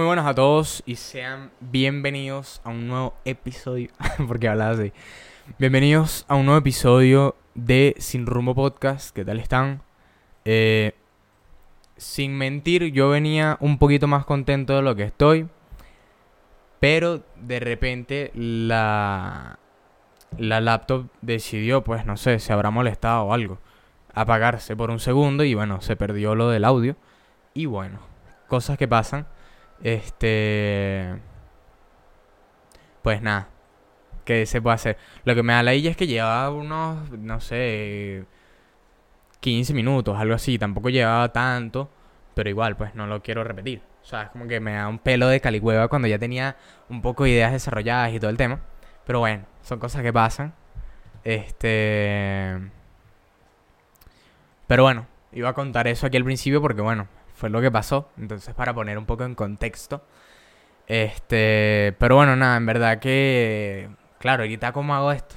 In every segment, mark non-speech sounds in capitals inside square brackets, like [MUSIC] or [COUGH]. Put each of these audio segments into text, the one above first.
Muy buenas a todos y sean bienvenidos a un nuevo episodio. [LAUGHS] porque hablaba así. Bienvenidos a un nuevo episodio de Sin Rumbo Podcast. ¿Qué tal están? Eh, sin mentir, yo venía un poquito más contento de lo que estoy. Pero de repente la, la laptop decidió, pues no sé, se habrá molestado o algo, apagarse por un segundo y bueno, se perdió lo del audio. Y bueno, cosas que pasan. Este... Pues nada, ¿qué se puede hacer? Lo que me da la idea es que llevaba unos, no sé, 15 minutos, algo así. Tampoco llevaba tanto, pero igual, pues no lo quiero repetir. O sea, es como que me da un pelo de calicueva cuando ya tenía un poco de ideas desarrolladas y todo el tema. Pero bueno, son cosas que pasan. Este... Pero bueno, iba a contar eso aquí al principio porque bueno, fue lo que pasó. Entonces, para poner un poco en contexto. Este, pero bueno, nada, en verdad que, claro, ahorita cómo hago esto.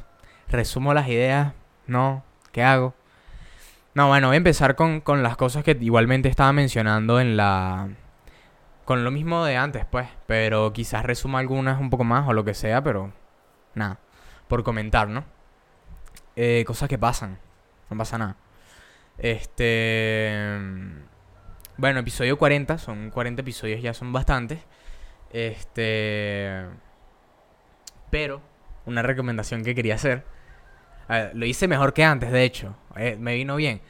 Resumo las ideas, ¿no? ¿Qué hago? No, bueno, voy a empezar con, con las cosas que igualmente estaba mencionando en la... Con lo mismo de antes, pues. Pero quizás resuma algunas un poco más o lo que sea, pero nada. Por comentar, ¿no? Eh, cosas que pasan. No pasa nada. Este... Bueno, episodio 40, son 40 episodios, ya son bastantes. Este. Pero, una recomendación que quería hacer. lo hice mejor que antes, de hecho. Eh, me vino bien.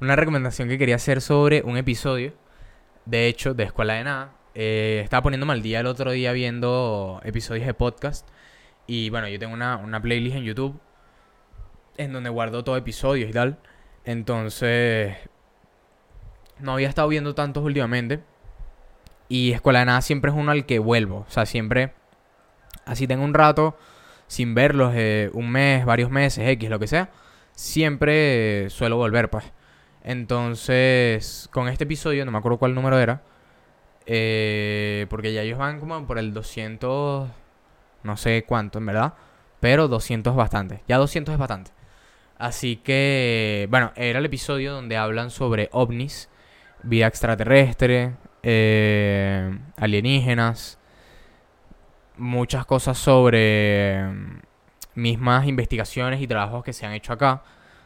Una recomendación que quería hacer sobre un episodio. De hecho, de Escuela de Nada. Eh, estaba poniéndome al día el otro día viendo episodios de podcast. Y bueno, yo tengo una, una playlist en YouTube. En donde guardo todo episodios y tal. Entonces, no había estado viendo tantos últimamente. Y Escuela de Nada siempre es uno al que vuelvo. O sea, siempre, así tengo un rato sin verlos, eh, un mes, varios meses, X, lo que sea, siempre suelo volver, pues. Entonces, con este episodio, no me acuerdo cuál número era, eh, porque ya ellos van como por el 200, no sé cuánto en verdad, pero 200 es bastante, ya 200 es bastante. Así que, bueno, era el episodio donde hablan sobre ovnis vida extraterrestre, eh, alienígenas, muchas cosas sobre mm, mismas investigaciones y trabajos que se han hecho acá,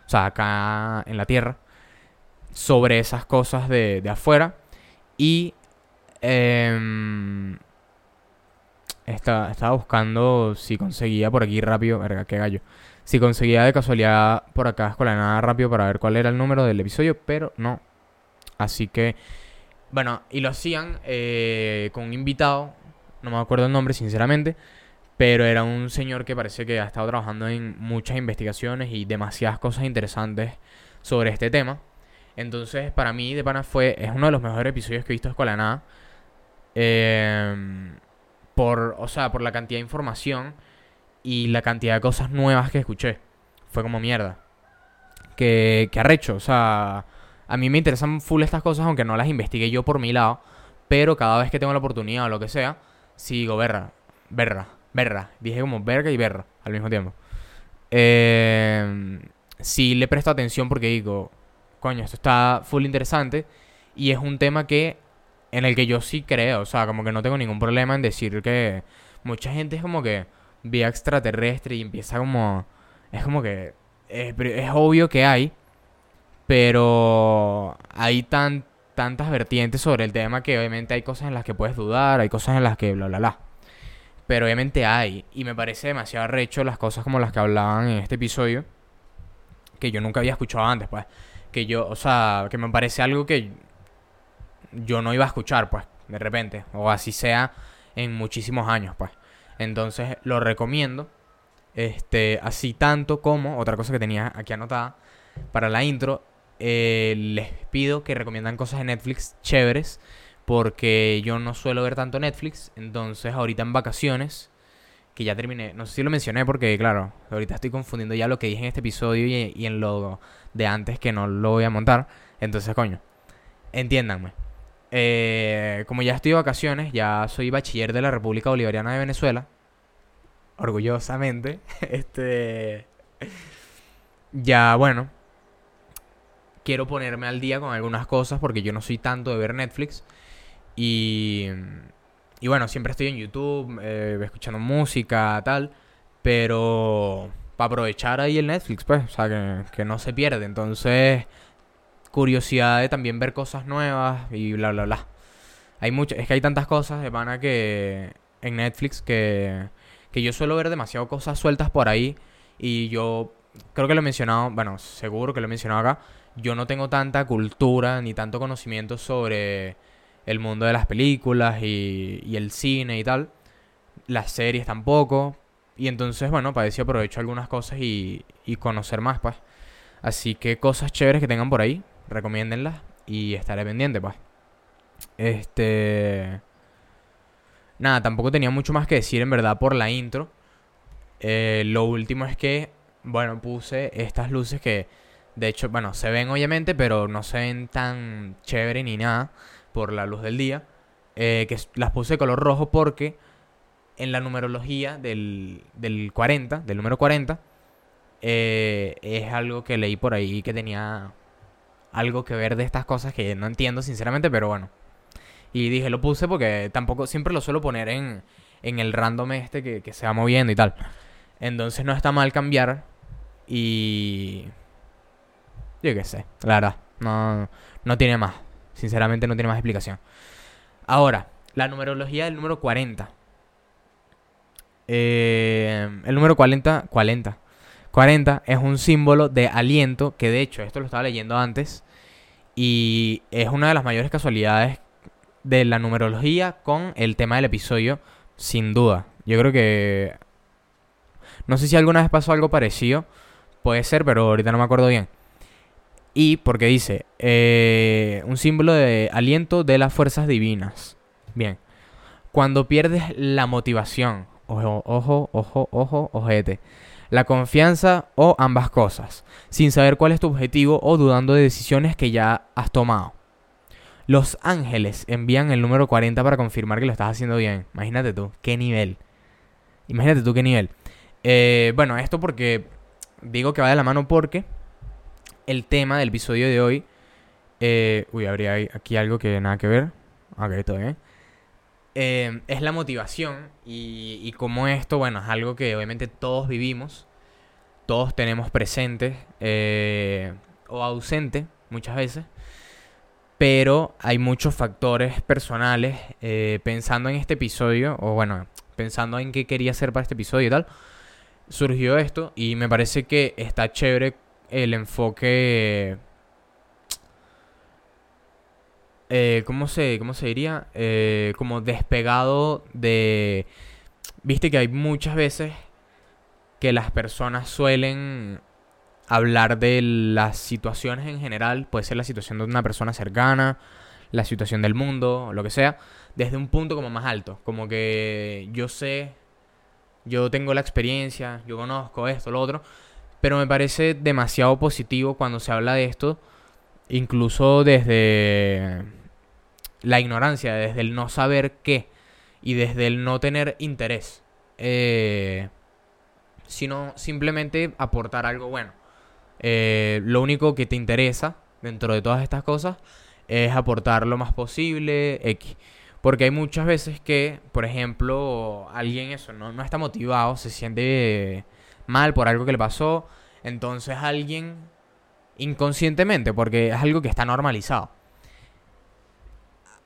o sea, acá en la Tierra, sobre esas cosas de, de afuera. Y eh, estaba buscando si conseguía por aquí rápido, verga, qué gallo. Si conseguía de casualidad por acá la nada rápido para ver cuál era el número del episodio, pero no, Así que, bueno, y lo hacían eh, con un invitado, no me acuerdo el nombre sinceramente, pero era un señor que parece que ha estado trabajando en muchas investigaciones y demasiadas cosas interesantes sobre este tema. Entonces, para mí, de pana fue, es uno de los mejores episodios que he visto de Escuela Nada. Em, por, o sea, por la cantidad de información y la cantidad de cosas nuevas que escuché. Fue como mierda. Que, que arrecho, o sea, a mí me interesan full estas cosas, aunque no las investigué yo por mi lado. Pero cada vez que tengo la oportunidad o lo que sea, sigo berra, berra, berra. Dije como verga y berra al mismo tiempo. Eh, sí le presto atención porque digo, coño, esto está full interesante. Y es un tema que en el que yo sí creo. O sea, como que no tengo ningún problema en decir que mucha gente es como que vía extraterrestre y empieza como... Es como que... es obvio que hay pero hay tan, tantas vertientes sobre el tema que obviamente hay cosas en las que puedes dudar, hay cosas en las que bla, bla, bla. Pero obviamente hay. Y me parece demasiado arrecho las cosas como las que hablaban en este episodio. Que yo nunca había escuchado antes, pues. Que yo, o sea, que me parece algo que yo no iba a escuchar, pues, de repente. O así sea en muchísimos años, pues. Entonces lo recomiendo. Este, así tanto como, otra cosa que tenía aquí anotada para la intro, eh, les pido que recomiendan cosas de Netflix chéveres. Porque yo no suelo ver tanto Netflix. Entonces, ahorita en vacaciones, que ya terminé. No sé si lo mencioné porque, claro, ahorita estoy confundiendo ya lo que dije en este episodio y, en lo de antes que no lo voy a montar. Entonces, coño, entiéndanme. Eh, como ya estoy de vacaciones, ya soy bachiller de la República Bolivariana de Venezuela. Orgullosamente. [LAUGHS] Este. Ya, bueno, quiero ponerme al día con algunas cosas porque yo no soy tanto de ver Netflix. Y y bueno, siempre estoy en YouTube, eh, escuchando música, tal. Pero para aprovechar ahí el Netflix, pues, o sea, que, que no se pierde. Entonces, curiosidad de también ver cosas nuevas y bla, bla, bla. Hay mucho, es que hay tantas cosas de pana que en Netflix que, que yo suelo ver demasiado cosas sueltas por ahí y yo creo que lo he mencionado, bueno, seguro que lo he mencionado acá, yo no tengo tanta cultura ni tanto conocimiento sobre el mundo de las películas y, y el cine y tal. Las series tampoco. Y entonces, bueno, para eso aprovecho algunas cosas y, y conocer más, pues. Así que cosas chéveres que tengan por ahí, recomiéndenlas y estaré pendiente, pues. Este... Nada, tampoco tenía mucho más que decir en verdad por la intro. Eh, lo último es que, bueno, puse estas luces que, de hecho, bueno, se ven obviamente, pero no se ven tan chévere ni nada por la luz del día. Eh, que las puse de color rojo porque en la numerología del, del 40, del número 40, eh, es algo que leí por ahí que tenía algo que ver de estas cosas que no entiendo sinceramente, pero bueno. Y dije, lo puse porque tampoco siempre lo suelo poner en, en el random este que, que se va moviendo y tal. Entonces no está mal cambiar y... Yo qué sé, la verdad, no, no tiene más. Sinceramente no tiene más explicación. Ahora, la numerología del número 40. Eh, el número 40, 40. 40 es un símbolo de aliento, que de hecho, esto lo estaba leyendo antes, y es una de las mayores casualidades de la numerología con el tema del episodio, sin duda. Yo creo que... No sé si alguna vez pasó algo parecido, puede ser, pero ahorita no me acuerdo bien. Y porque dice, eh, un símbolo de aliento de las fuerzas divinas. Bien. Cuando pierdes la motivación, ojo, ojo, ojo, ojo, ojete. La confianza o ambas cosas, sin saber cuál es tu objetivo o dudando de decisiones que ya has tomado. Los ángeles envían el número 40 para confirmar que lo estás haciendo bien. Imagínate tú, qué nivel. Imagínate tú qué nivel. Eh, bueno, esto porque digo que va de la mano porque el tema del episodio de hoy. Eh, uy, habría aquí algo que nada que ver. Ok, todo bien. Eh, es la motivación y, y como esto, bueno, es algo que obviamente todos vivimos, todos tenemos presente eh, o ausente muchas veces, pero hay muchos factores personales pensando en este episodio, o bueno, pensando en qué quería hacer para este episodio y tal, surgió esto y me parece que está chévere el enfoque... Eh, ¿cómo, se, ¿Cómo se diría? Eh, como despegado de... Viste que hay muchas veces que las personas suelen hablar de las situaciones en general, puede ser la situación de una persona cercana, la situación del mundo, lo que sea, desde un punto como más alto, como que yo sé, yo tengo la experiencia, yo conozco esto, lo otro, pero me parece demasiado positivo cuando se habla de esto, incluso desde la ignorancia, desde el no saber qué y desde el no tener interés, eh, sino simplemente aportar algo bueno. Eh, lo único que te interesa dentro de todas estas cosas es aportar lo más posible, X. Porque hay muchas veces que, por ejemplo, alguien eso no, no está motivado, se siente mal por algo que le pasó. Entonces alguien inconscientemente, porque es algo que está normalizado.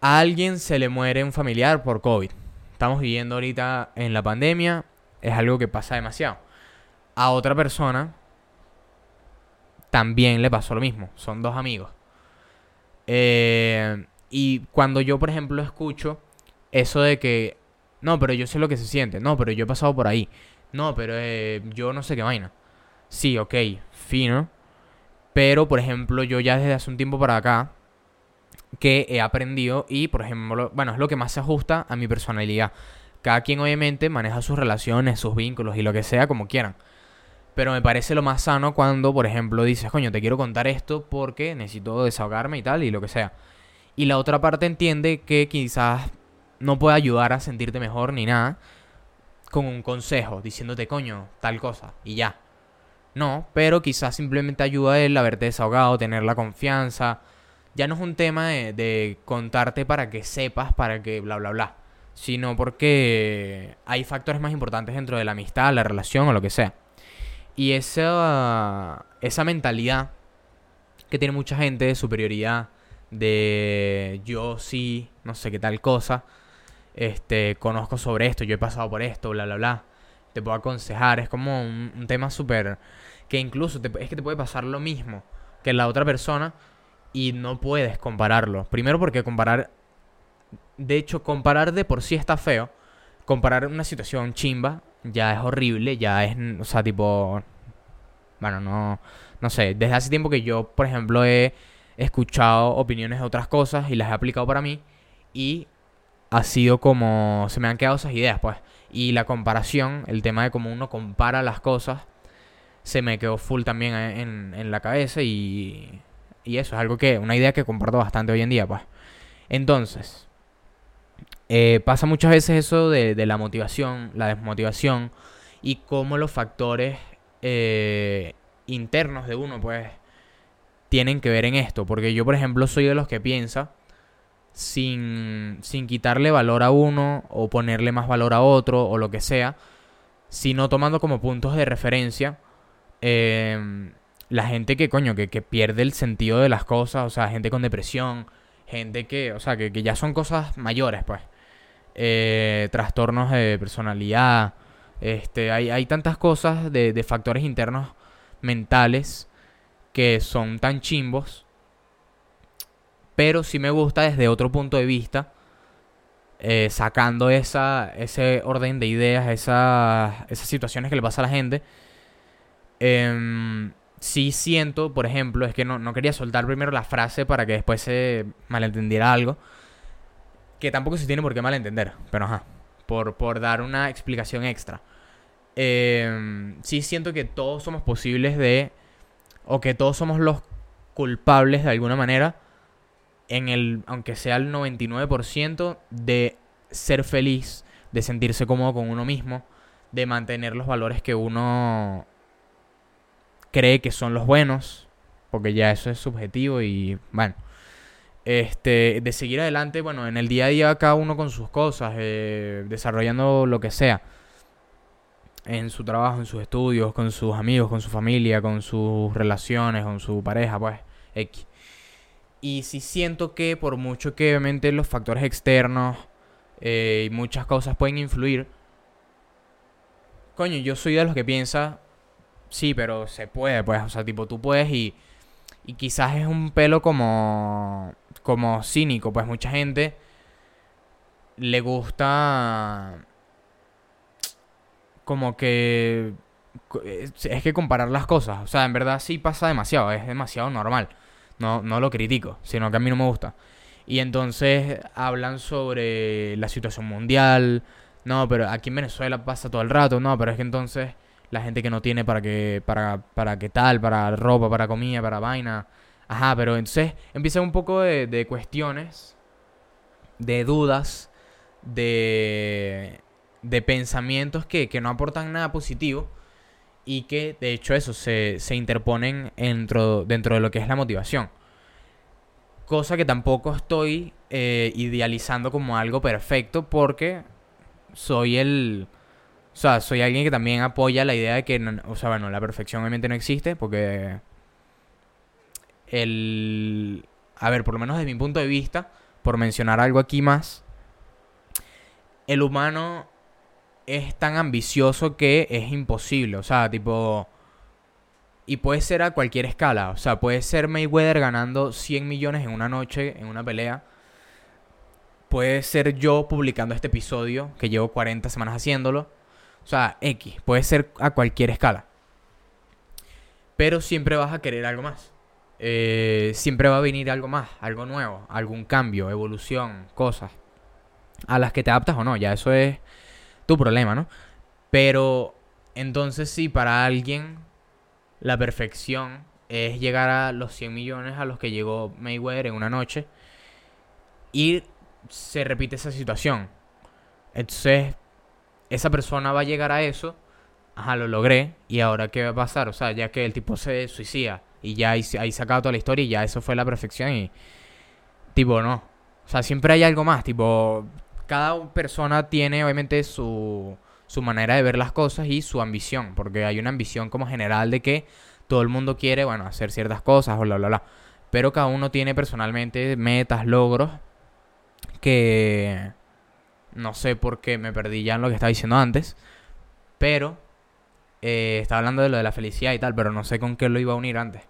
A alguien se le muere un familiar por COVID. Estamos viviendo ahorita en la pandemia, es algo que pasa demasiado. A otra persona también le pasó lo mismo, son dos amigos. Eh, y cuando yo, por ejemplo, escucho eso de que, no, pero yo sé lo que se siente, no, pero yo he pasado por ahí, no, pero eh, yo no sé qué vaina. Sí, ok, fino. Pero, por ejemplo, yo ya desde hace un tiempo para acá que he aprendido y, por ejemplo, bueno, es lo que más se ajusta a mi personalidad. Cada quien obviamente maneja sus relaciones, sus vínculos y lo que sea como quieran. Pero me parece lo más sano cuando, por ejemplo, dices, coño, te quiero contar esto porque necesito desahogarme y tal y lo que sea. Y la otra parte entiende que quizás no puede ayudar a sentirte mejor ni nada con un consejo, diciéndote, coño, tal cosa, y ya. No, pero quizás simplemente ayuda a él a haberte desahogado, tener la confianza. Ya no es un tema de, de, contarte para que sepas, para que bla, bla, bla. sino porque hay factores más importantes dentro de la amistad, la relación o lo que sea. Y esa, esa mentalidad que tiene mucha gente de superioridad, de yo sí, no sé qué tal cosa, este, conozco sobre esto, yo he pasado por esto, bla, bla, bla, te puedo aconsejar, es como un, tema súper, que incluso es que te puede pasar lo mismo que la otra persona y no puedes compararlo. Primero porque comparar, de hecho, comparar de por sí está feo, comparar una situación chimba ya es horrible, ya es, o sea, tipo, bueno, no, no sé, desde hace tiempo que yo, por ejemplo, he escuchado opiniones de otras cosas y las he aplicado para mí y ha sido como, se me han quedado esas ideas, pues. Y la comparación, el tema de cómo uno compara las cosas, se me quedó full también en, en la cabeza y, y eso es algo que, una idea que comparto bastante hoy en día, pues. Entonces, eh, pasa muchas veces eso de, de, la motivación, la desmotivación y cómo los factores eh, internos de uno, pues, tienen que ver en esto. Porque yo, por ejemplo, soy de los que piensa sin, sin quitarle valor a uno o ponerle más valor a otro o lo que sea, sino tomando como puntos de referencia eh, la gente que, coño, que, que, pierde el sentido de las cosas, o sea, gente con depresión, gente que, o sea, que, que ya son cosas mayores, pues. Eh, trastornos de personalidad, este, hay, hay tantas cosas de, de factores internos mentales que son tan chimbos. Pero sí me gusta desde otro punto de vista. Eh, sacando esa, ese orden de ideas, esas, esas situaciones que le pasa a la gente. Eh, sí siento, por ejemplo, es que no, no, quería soltar primero la frase para que después se malentendiera algo. Que tampoco se tiene por qué malentender, pero ajá. Por, por dar una explicación extra. Eh, sí siento que todos somos posibles de o que todos somos los culpables de alguna manera, en el, aunque sea el 99%, de ser feliz, de sentirse cómodo con uno mismo, de mantener los valores que uno cree que son los buenos, porque ya eso es subjetivo y bueno. Este, de seguir adelante, bueno, en el día a día cada uno con sus cosas, eh, desarrollando lo que sea en su trabajo, en sus estudios, con sus amigos, con su familia, con sus relaciones, con su pareja, pues, X. Y si siento que por mucho que obviamente los factores externos eh, y muchas cosas pueden influir, coño, yo soy de los que piensa, sí, pero se puede, pues, o sea, tipo, tú puedes y, y quizás es un pelo como, como cínico, pues mucha gente le gusta como que es que comparar las cosas, o sea, en verdad sí pasa demasiado, es demasiado normal. No, no lo critico, sino que a mí no me gusta. Y entonces hablan sobre la situación mundial. No, pero aquí en Venezuela pasa todo el rato. No, pero es que entonces la gente que no tiene para que para para qué tal, para ropa, para comida, para vaina. Ajá, pero entonces empieza un poco de, de cuestiones, de dudas, de de pensamientos que, no aportan nada positivo y que de hecho eso se, se interponen dentro, dentro de lo que es la motivación. Cosa que tampoco estoy eh, idealizando como algo perfecto porque soy el... O sea, soy alguien que también apoya la idea de que, o sea, bueno, la perfección obviamente no existe porque el... A ver, por lo menos desde mi punto de vista, por mencionar algo aquí más, el humano es tan ambicioso que es imposible. O sea, tipo... Y puede ser a cualquier escala. O sea, puede ser Mayweather ganando 100 millones en una noche, en una pelea. Puede ser yo publicando este episodio, que llevo 40 semanas haciéndolo. O sea, X. Puede ser a cualquier escala. Pero siempre vas a querer algo más. Eh, siempre va a venir algo más, algo nuevo, algún cambio, evolución, cosas. A las que te adaptas o no, ya eso es tu problema, ¿no? Pero entonces sí, para alguien la perfección es llegar a los 100 millones a los que llegó Mayweather en una noche y se repite esa situación. Entonces, esa persona va a llegar a eso, ajá, lo logré, y ahora qué va a pasar, o sea, ya que el tipo se suicida y ya ahí, ahí sacado toda la historia y ya eso fue la perfección y tipo, no. O sea, siempre hay algo más, tipo, cada persona tiene obviamente su, su manera de ver las cosas y su ambición, porque hay una ambición como general de que todo el mundo quiere, bueno, hacer ciertas cosas bla, bla, bla. Pero cada uno tiene personalmente metas, logros que no sé por qué me perdí ya en lo que estaba diciendo antes, pero eh, estaba hablando de lo de la felicidad y tal, pero no sé con qué lo iba a unir antes.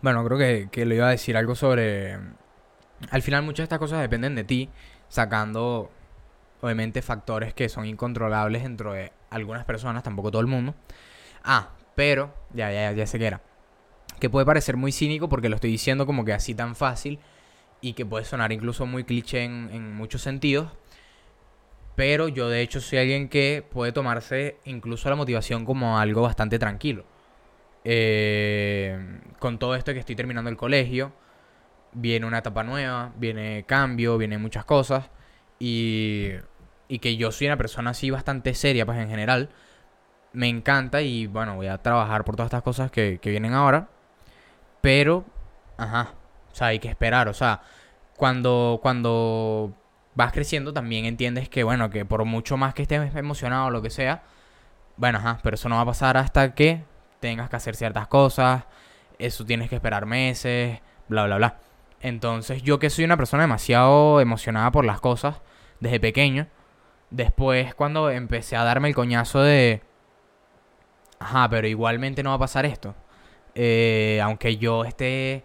Bueno, creo que, que iba a decir algo sobre... Al final muchas de estas cosas dependen de ti, sacando obviamente factores que son incontrolables dentro de algunas personas, tampoco todo el mundo. Ah, pero, ya, ya, ya sé que era. Que puede parecer muy cínico porque lo estoy diciendo como que así tan fácil y que puede sonar incluso muy cliché en, muchos sentidos. Pero yo de hecho soy alguien que puede tomarse incluso la motivación como algo bastante tranquilo. Eh, con todo esto que estoy terminando el colegio, viene una etapa nueva, viene cambio, viene muchas cosas. Y, y que yo soy una persona así bastante seria, pues en general. Me encanta y bueno, voy a trabajar por todas estas cosas que, que vienen ahora. Pero, ajá, o sea, hay que esperar. O sea, cuando, cuando vas creciendo también entiendes que, bueno, que por mucho más que estés emocionado o lo que sea, bueno, ajá, pero eso no va a pasar hasta que tengas que hacer ciertas cosas, eso tienes que esperar meses, bla, bla, bla. Entonces, yo que soy una persona demasiado emocionada por las cosas desde pequeño, después cuando empecé a darme el coñazo de, ajá, pero igualmente no va a pasar esto. Eh, aunque yo esté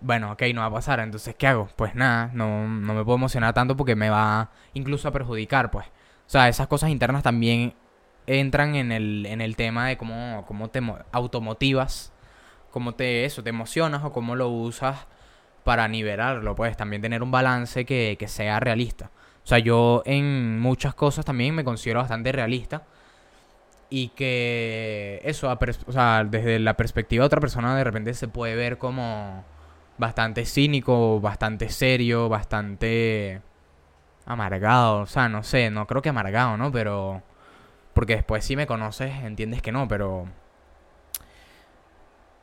bueno, ok, no va a pasar, entonces ¿qué hago? Pues nada, no, no me puedo emocionar tanto porque me va incluso a perjudicar, pues. O sea, esas cosas internas también entran en el, en el tema de cómo, cómo te automotivas, cómo te, eso, te emocionas o cómo lo usas para nivelarlo, pues también tener un balance que, sea realista. O sea, yo en muchas cosas también me considero bastante realista y que eso, o sea, desde la perspectiva de otra persona de repente se puede ver como bastante cínico, bastante serio, bastante amargado. O sea, no sé, no creo que amargado, ¿no? Pero... Porque después si me conoces entiendes que no, pero...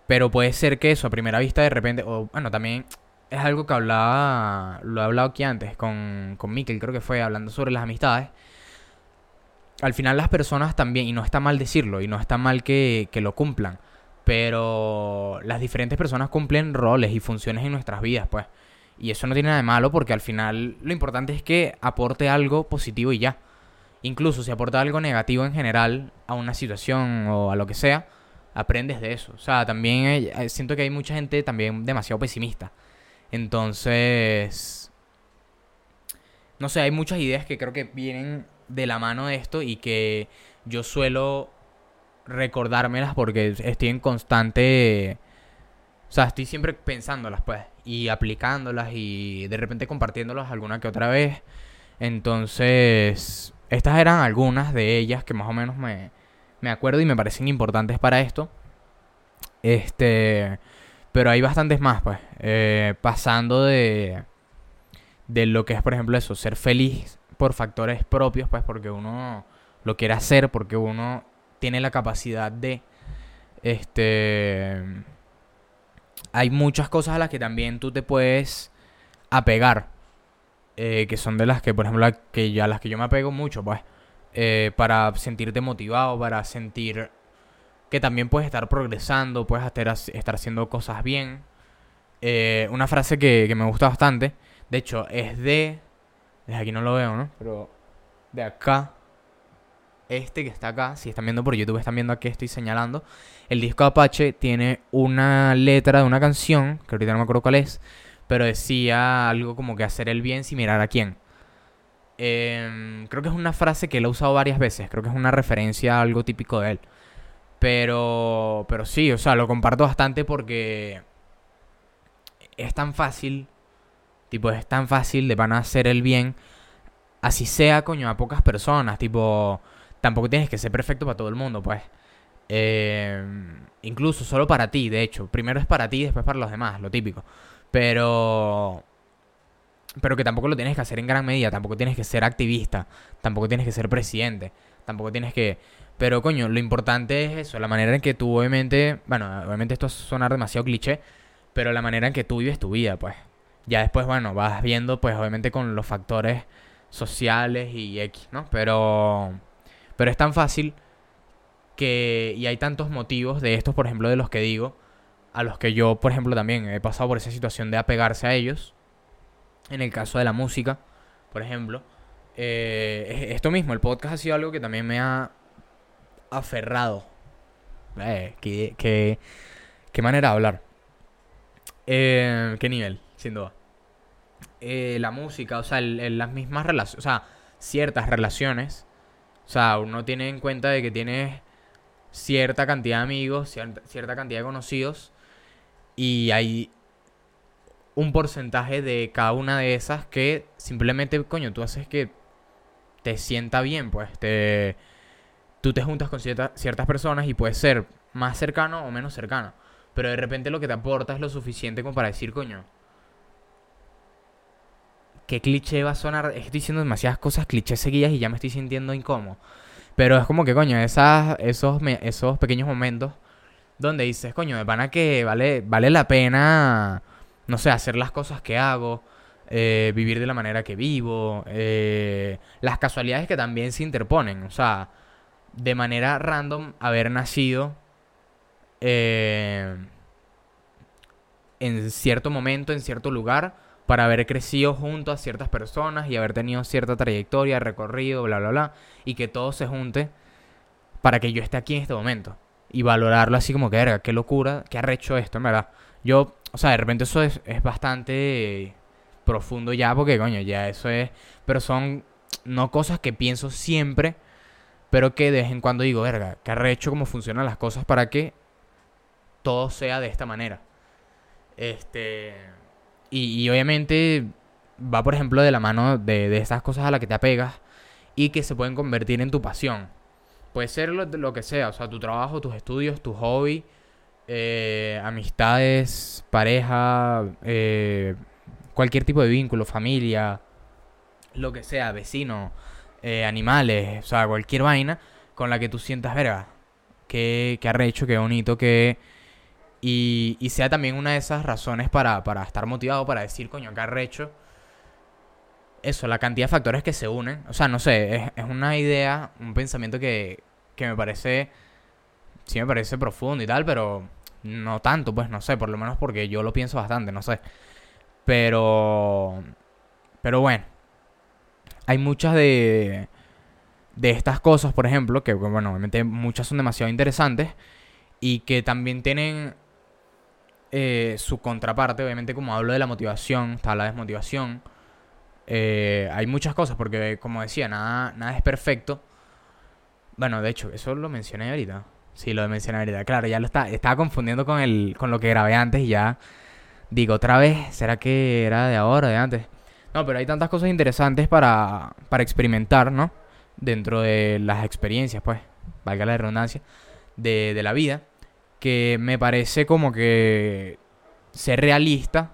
Pero puede ser que eso a primera vista de repente... O bueno, también es algo que hablaba... Lo he hablado aquí antes con, con Mikkel, creo que fue hablando sobre las amistades. Al final las personas también, y no está mal decirlo, y no está mal que, que lo cumplan pero las diferentes personas cumplen roles y funciones en nuestras vidas, pues. Y eso no tiene nada de malo porque al final lo importante es que aporte algo positivo y ya. Incluso si aporta algo negativo en general a una situación o a lo que sea, aprendes de eso. O sea, también siento que hay mucha gente también demasiado pesimista. Entonces, no sé, hay muchas ideas que creo que vienen de la mano de esto y que yo suelo recordármelas porque estoy en constante... O sea, estoy siempre pensándolas, pues, y aplicándolas y de repente compartiéndolas alguna que otra vez. Entonces, estas eran algunas de ellas que más o menos me, me acuerdo y me parecen importantes para esto. Este, pero hay bastantes más, pues, eh, pasando de, de lo que es, por ejemplo, eso, ser feliz por factores propios, pues, porque uno lo quiere hacer, porque uno tiene la capacidad de... Este... Hay muchas cosas a las que también tú te puedes apegar. Eh, que son de las que, por ejemplo, que ya las que yo me apego mucho, pues. Eh, para sentirte motivado, para sentir que también puedes estar progresando, puedes estar, haciendo cosas bien. Eh, una frase que, que me gusta bastante, de hecho, es de... Desde aquí no lo veo, ¿no? Pero de acá este que está acá, si están viendo por YouTube, están viendo aquí estoy señalando. El disco Apache tiene una letra de una canción, que ahorita no me acuerdo cuál es, pero decía algo como que hacer el bien sin mirar a quién. Em, creo que es una frase que él ha usado varias veces, creo que es una referencia a algo típico de él. Pero, pero sí, o sea, lo comparto bastante porque es tan fácil, tipo, es tan fácil de van a hacer el bien, así sea, coño, a pocas personas, tipo tampoco tienes que ser perfecto para todo el mundo, pues. Eh, incluso solo para ti, de hecho. Primero es para ti, después para los demás, lo típico. Pero... Pero que tampoco lo tienes que hacer en gran medida. Tampoco tienes que ser activista. Tampoco tienes que ser presidente. Tampoco tienes que... Pero coño, lo importante es eso. La manera en que tú obviamente... Bueno, obviamente esto es sonar demasiado cliché. Pero la manera en que tú vives tu vida, pues. Ya después, bueno, vas viendo, pues obviamente con los factores sociales y X, ¿no? Pero, pero es tan fácil que, y hay tantos motivos de estos, por ejemplo, de los que digo, a los que yo, por ejemplo, también he pasado por esa situación de apegarse a ellos. En el caso de la música, por ejemplo, eh, esto mismo, el podcast ha sido algo que también me ha aferrado. Eh, qué, qué, manera de hablar. Eh, ¿Qué nivel? Sin duda. Eh, la música, o sea, las mismas relaciones, o sea, ciertas relaciones. O sea, uno tiene en cuenta de que tienes cierta cantidad de amigos, cierta, cantidad de conocidos. Y hay un porcentaje de cada una de esas que simplemente, coño, tú haces que te sienta bien, pues. Te, tú te juntas con ciertas personas y puedes ser más cercano o menos cercano. Pero de repente lo que te aporta es lo suficiente como para decir, coño. ¿Qué cliché va a sonar? Estoy diciendo demasiadas cosas clichés seguidas y ya me estoy sintiendo incómodo. Pero es como que, coño, esas, esos, esos pequeños momentos donde dices, coño, de pana que vale, vale la pena, no sé, hacer las cosas que hago, eh, vivir de la manera que vivo, eh, las casualidades que también se interponen, o sea, de manera random haber nacido eh, en cierto momento, en cierto lugar, para haber crecido junto a ciertas personas y haber tenido cierta trayectoria, recorrido, bla, bla, bla, y que todo se junte para que yo esté aquí en este momento. Y valorarlo así como que, verga, qué locura, qué arrecho esto, en verdad. Yo, o sea, de repente eso es, es bastante profundo ya, porque, coño, ya eso es... Pero son no cosas que pienso siempre, pero que de vez en cuando digo, verga, qué arrecho cómo funcionan las cosas para que todo sea de esta manera. Este. Y, obviamente va, por ejemplo, de la mano de, de esas cosas a las que te apegas y que se pueden convertir en tu pasión. Puede ser lo, que sea, o sea, tu trabajo, tus estudios, tu hobby, eh, amistades, pareja, eh, cualquier tipo de vínculo, familia, lo que sea, vecino, eh, animales, o sea, cualquier vaina con la que tú sientas, verga, qué, qué arrecho, qué bonito, que y, y sea también una de esas razones para, para estar motivado, para decir, coño, qué arrecho. Eso, la cantidad de factores que se unen. O sea, no sé, es, es una idea, un pensamiento que, que me parece, sí me parece profundo y tal, pero no tanto, pues no sé, por lo menos porque yo lo pienso bastante, no sé. Pero, pero bueno, hay muchas de, de estas cosas, por ejemplo, que bueno, obviamente muchas son demasiado interesantes y que también tienen eh, su contraparte, obviamente como hablo de la motivación, está la desmotivación. Eh, hay muchas cosas, porque como decía, nada, nada es perfecto. Bueno, de hecho, eso lo mencioné ahorita. Sí, lo mencioné ahorita. Claro, ya lo está, estaba confundiendo con, el, con lo que grabé antes y ya digo otra vez, ¿será que era de ahora, de antes? No, pero hay tantas cosas interesantes para, para experimentar, ¿no? Dentro de las experiencias, pues, valga la redundancia, de, de la vida que me parece como que ser realista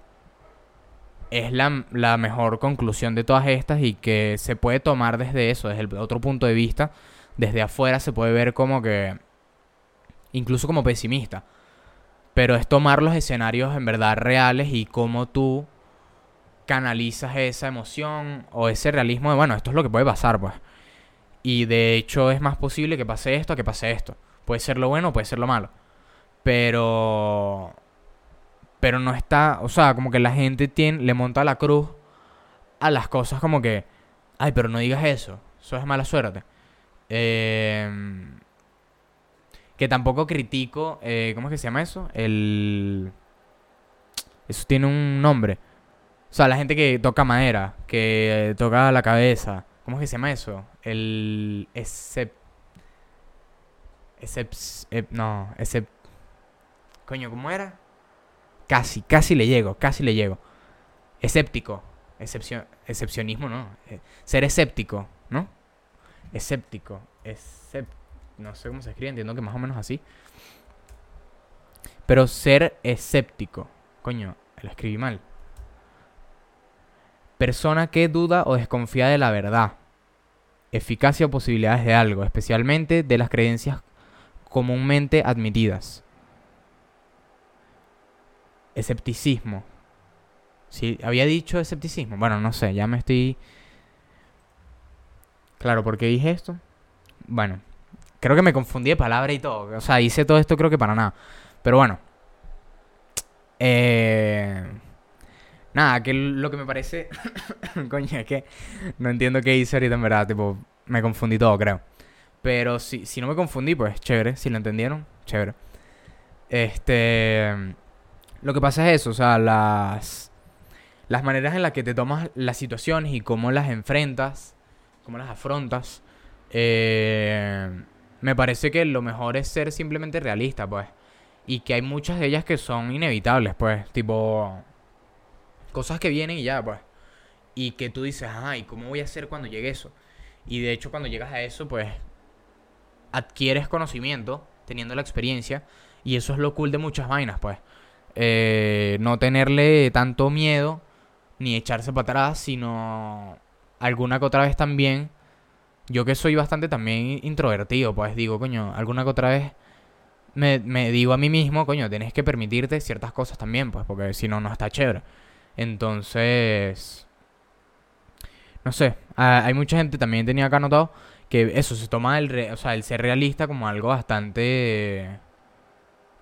es la, la, mejor conclusión de todas estas y que se puede tomar desde eso, desde otro punto de vista. Desde afuera se puede ver como que... Incluso como pesimista. Pero es tomar los escenarios en verdad reales y cómo tú canalizas esa emoción o ese realismo de, bueno, esto es lo que puede pasar, pues. Y de hecho es más posible que pase esto que pase esto. Puede ser lo bueno o puede ser lo malo. Pero. Pero no está. O sea, como que la gente tiene, le monta la cruz a las cosas como que. Ay, pero no digas eso. Eso es mala suerte. Eh, que tampoco critico. Eh, ¿Cómo es que se llama eso? El. Eso tiene un nombre. O sea, la gente que toca madera, que toca la cabeza. ¿Cómo es que se llama eso? El. Excep. Excep. No, excep. Coño, ¿cómo era? Casi, casi le llego, casi le llego. Escéptico. Excepcionismo, ¿no? Eh, ser escéptico, ¿no? Escéptico. no sé cómo se escribe, entiendo que más o menos así. Pero ser escéptico. Coño, lo escribí mal. Persona que duda o desconfía de la verdad. Eficacia o posibilidades de algo, especialmente de las creencias comúnmente admitidas escepticismo. Sí, había dicho escepticismo. Bueno, no sé, ya me estoy... Claro, ¿por qué dije esto? Bueno, creo que me confundí de palabra y todo. O sea, hice todo esto creo que para nada. Pero bueno. Eh... Nada, que lo que me parece... [COUGHS] Coño, es que no entiendo qué hice ahorita en verdad. Tipo, me confundí todo, creo. Pero si, si no me confundí, pues chévere. Si lo entendieron, chévere. Este... Lo que pasa es eso, o sea, las... Las maneras en las que te tomas las situaciones y cómo las enfrentas, cómo las afrontas, eh, me parece que lo mejor es ser simplemente realista, pues. Y que hay muchas de ellas que son inevitables, pues. Tipo, cosas que vienen y ya, pues. Y que tú dices, ay, ¿cómo voy a hacer cuando llegue eso? Y de hecho, cuando llegas a eso, pues adquieres conocimiento, teniendo la experiencia. Y eso es lo cool de muchas vainas, pues. Eh, no tenerle tanto miedo, ni echarse para atrás, sino alguna que otra vez también. Yo que soy bastante también introvertido, pues digo, coño, alguna que otra vez me, me digo a mí mismo, coño, tienes que permitirte ciertas cosas también, pues, porque si no, no está chévere. Entonces, no sé, hay mucha gente también tenía acá anotado que eso se toma el, o sea, el ser realista como algo bastante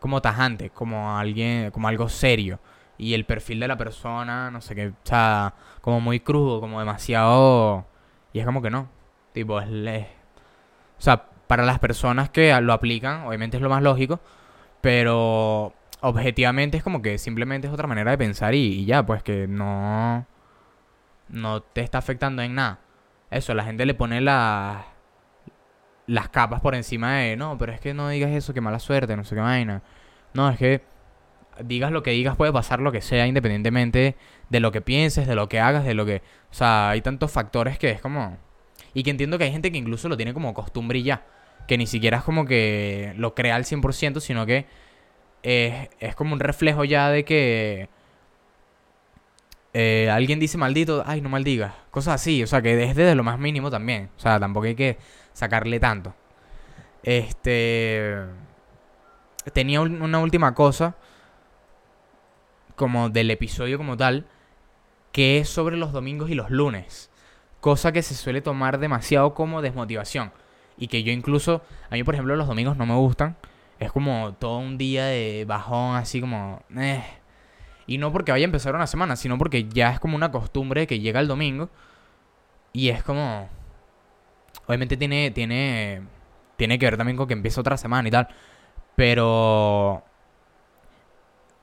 como tajante, como alguien, como algo serio. Y el perfil de la persona, no sé qué, o sea, como muy crudo, como demasiado. Y es como que no. Tipo, es. O sea, para las personas que lo aplican, obviamente es lo más lógico. Pero objetivamente es como que simplemente es otra manera de pensar y, ya, pues que no, no te está afectando en nada. Eso, la gente le pone las las capas por encima de, no, pero es que no digas eso, que mala suerte, no sé qué vaina. No, es que digas lo que digas, puede pasar lo que sea, independientemente de lo que pienses, de lo que hagas, de lo que... O sea, hay tantos factores que es como... Y que entiendo que hay gente que incluso lo tiene como costumbre y ya. Que ni siquiera es como que lo crea al 100%, sino que es, como un reflejo ya de que eh, alguien dice maldito, ay, no maldigas. Cosas así, o sea, que es desde lo más mínimo también. O sea, tampoco hay que sacarle tanto. Este. Tenía una última cosa, como del episodio como tal, que es sobre los domingos y los lunes. Cosa que se suele tomar demasiado como desmotivación. Y que yo incluso, a mí por ejemplo los domingos no me gustan es como todo un día de bajón, así como... Eh. Y no porque vaya a empezar una semana, sino porque ya es como una costumbre que llega el domingo. Y es como... Obviamente tiene, tiene, tiene que ver también con que empieza otra semana y tal. Pero...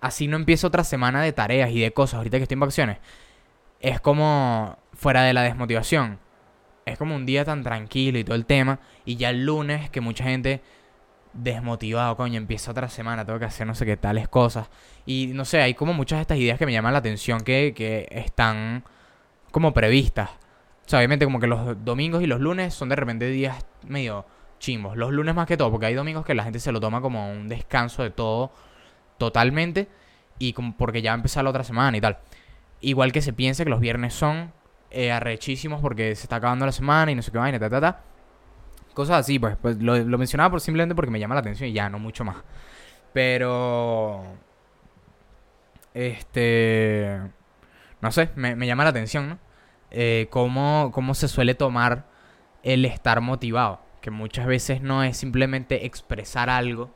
Así no empieza otra semana de tareas y de cosas ahorita que estoy en vacaciones. Es como fuera de la desmotivación. Es como un día tan tranquilo y todo el tema. Y ya el lunes que mucha gente desmotivado, coño, empieza otra semana, tengo que hacer no sé qué tales cosas. Y no sé, hay como muchas de estas ideas que me llaman la atención que, que están como previstas. O sea, obviamente como que los domingos y los lunes son de repente días medio chimbos. Los lunes más que todo, porque hay domingos que la gente se lo toma como un descanso de todo totalmente y como porque ya va a empezar la otra semana y tal. Igual que se piense que los viernes son eh, arrechísimos porque se está acabando la semana y no sé qué vaina, ta, ta, ta. Cosas así, pues, pues lo, mencionaba por, simplemente porque me llama la atención y ya, no mucho más. Pero... Este... No sé, me, llama la atención, ¿no? Eh, cómo, cómo se suele tomar el estar motivado. Que muchas veces no es simplemente expresar algo,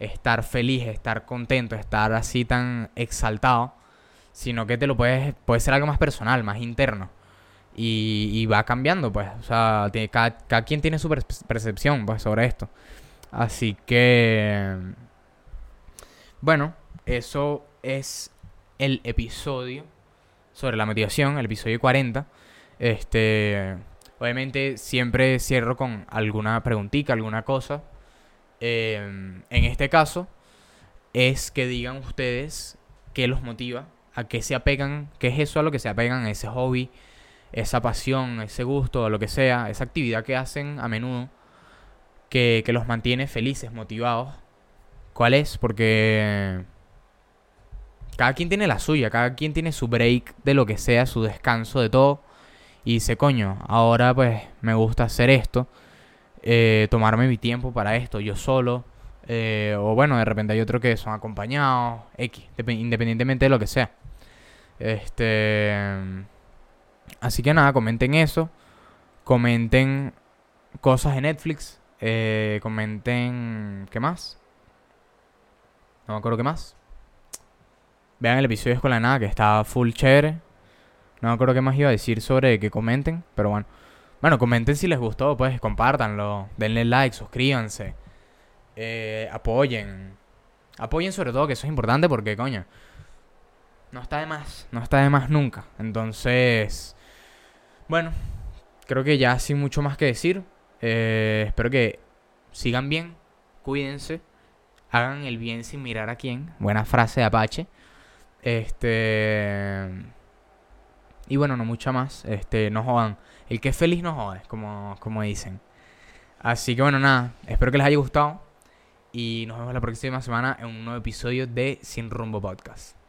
estar feliz, estar contento, estar así tan exaltado, sino que te lo puedes, puede ser algo más personal, más interno. Y, va cambiando, pues. O sea, tiene, cada, quien tiene su percepción pues, sobre esto. Así que... Bueno, eso es el episodio sobre la motivación, el episodio 40. Este... Obviamente siempre cierro con alguna preguntita, alguna cosa. Em, en este caso, es que digan ustedes qué los motiva, a qué se apegan, qué es eso a lo que se apegan, a ese hobby, esa pasión, ese gusto, lo que sea, esa actividad que hacen a menudo, que, que los mantiene felices, motivados. ¿Cuál es? Porque cada quien tiene la suya, cada quien tiene su break de lo que sea, su descanso de todo. Y dice, coño, ahora pues me gusta hacer esto, eh, tomarme mi tiempo para esto, yo solo. Eh, o bueno, de repente hay otro que son acompañados, X, independientemente de lo que sea. Este. Así que nada, comenten eso. Comenten cosas de Netflix. Eh, comenten. ¿Qué más? No me acuerdo qué más. Vean el episodio de Escuela Nada, que está full chévere. No me acuerdo qué más iba a decir sobre que comenten, pero bueno. Bueno, comenten si les gustó, pues compártanlo. Denle like, suscríbanse. Eh, apoyen. Apoyen sobre todo, que eso es importante porque, coño. No está de más. No está de más nunca. Entonces. Bueno. Creo que ya sin mucho más que decir. Eh, espero que sigan bien. Cuídense. Hagan el bien sin mirar a quién. Buena frase de Apache. Este. Y bueno, no mucha más. Este, no jodan. El que es feliz no jode, como, como dicen. Así que bueno, nada. Espero que les haya gustado. Y nos vemos la próxima semana en un nuevo episodio de Sin Rumbo Podcast.